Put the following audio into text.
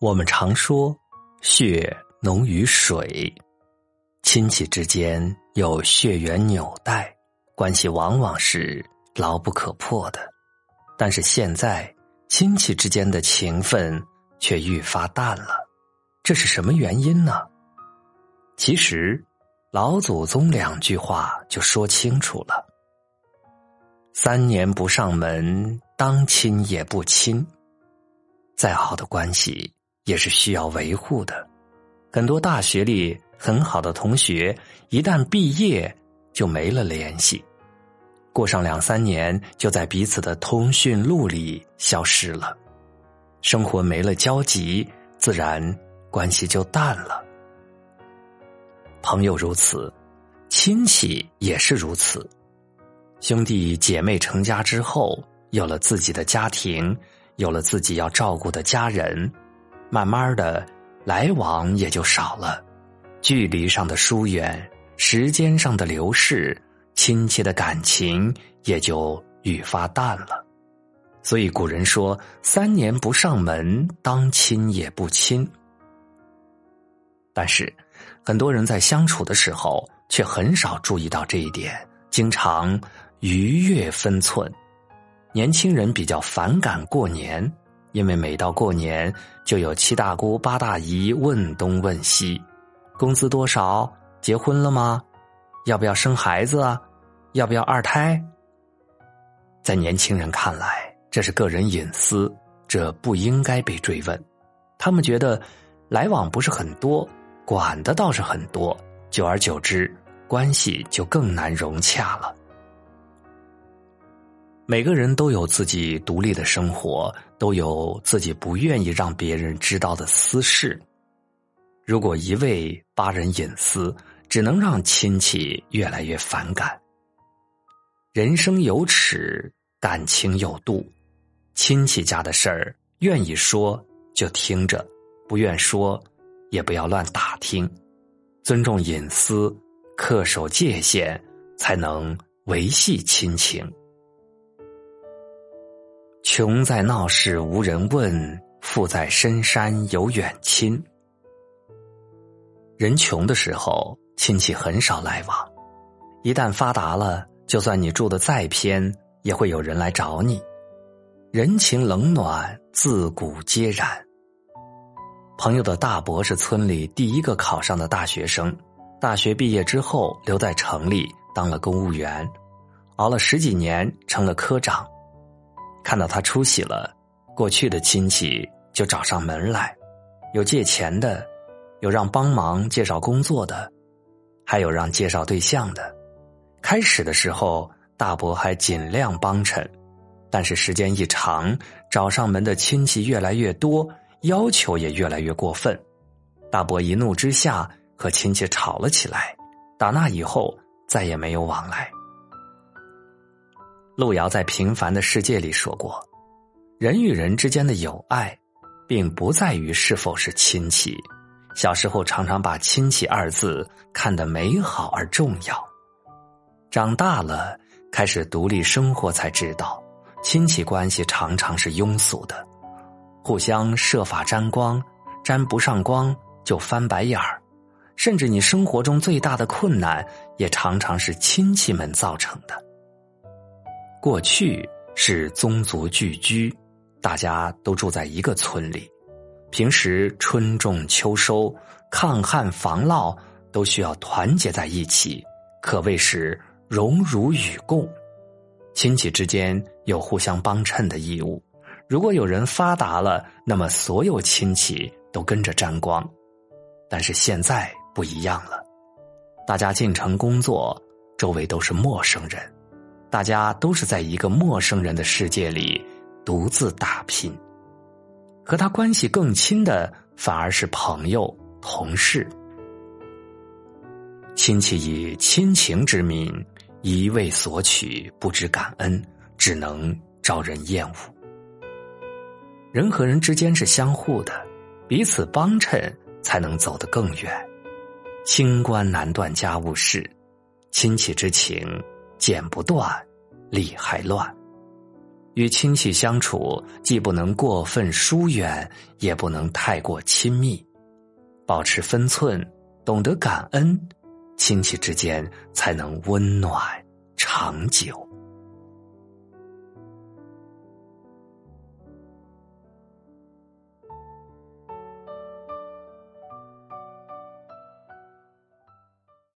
我们常说“血浓于水”，亲戚之间有血缘纽带，关系往往是牢不可破的。但是现在，亲戚之间的情分却愈发淡了，这是什么原因呢？其实，老祖宗两句话就说清楚了：“三年不上门，当亲也不亲。”再好的关系。也是需要维护的。很多大学里很好的同学，一旦毕业就没了联系，过上两三年就在彼此的通讯录里消失了，生活没了交集，自然关系就淡了。朋友如此，亲戚也是如此。兄弟姐妹成家之后，有了自己的家庭，有了自己要照顾的家人。慢慢的，来往也就少了，距离上的疏远，时间上的流逝，亲切的感情也就愈发淡了。所以古人说：“三年不上门，当亲也不亲。”但是，很多人在相处的时候却很少注意到这一点，经常逾越分寸。年轻人比较反感过年。因为每到过年，就有七大姑八大姨问东问西，工资多少？结婚了吗？要不要生孩子啊？要不要二胎？在年轻人看来，这是个人隐私，这不应该被追问。他们觉得来往不是很多，管的倒是很多，久而久之，关系就更难融洽了。每个人都有自己独立的生活，都有自己不愿意让别人知道的私事。如果一味扒人隐私，只能让亲戚越来越反感。人生有尺，感情有度，亲戚家的事儿，愿意说就听着，不愿说也不要乱打听，尊重隐私，恪守界限，才能维系亲情。穷在闹市无人问，富在深山有远亲。人穷的时候，亲戚很少来往；一旦发达了，就算你住的再偏，也会有人来找你。人情冷暖自古皆然。朋友的大伯是村里第一个考上的大学生，大学毕业之后留在城里当了公务员，熬了十几年成了科长。看到他出息了，过去的亲戚就找上门来，有借钱的，有让帮忙介绍工作的，还有让介绍对象的。开始的时候，大伯还尽量帮衬，但是时间一长，找上门的亲戚越来越多，要求也越来越过分。大伯一怒之下和亲戚吵了起来，打那以后再也没有往来。路遥在《平凡的世界》里说过：“人与人之间的友爱，并不在于是否是亲戚。小时候常常把‘亲戚’二字看得美好而重要，长大了开始独立生活，才知道亲戚关系常常是庸俗的，互相设法沾光，沾不上光就翻白眼儿，甚至你生活中最大的困难，也常常是亲戚们造成的。”过去是宗族聚居，大家都住在一个村里，平时春种秋收、抗旱防涝都需要团结在一起，可谓是荣辱与共。亲戚之间有互相帮衬的义务。如果有人发达了，那么所有亲戚都跟着沾光。但是现在不一样了，大家进城工作，周围都是陌生人。大家都是在一个陌生人的世界里独自打拼，和他关系更亲的反而是朋友、同事。亲戚以亲情之名一味索取，不知感恩，只能招人厌恶。人和人之间是相互的，彼此帮衬才能走得更远。清官难断家务事，亲戚之情。剪不断，理还乱。与亲戚相处，既不能过分疏远，也不能太过亲密，保持分寸，懂得感恩，亲戚之间才能温暖长久。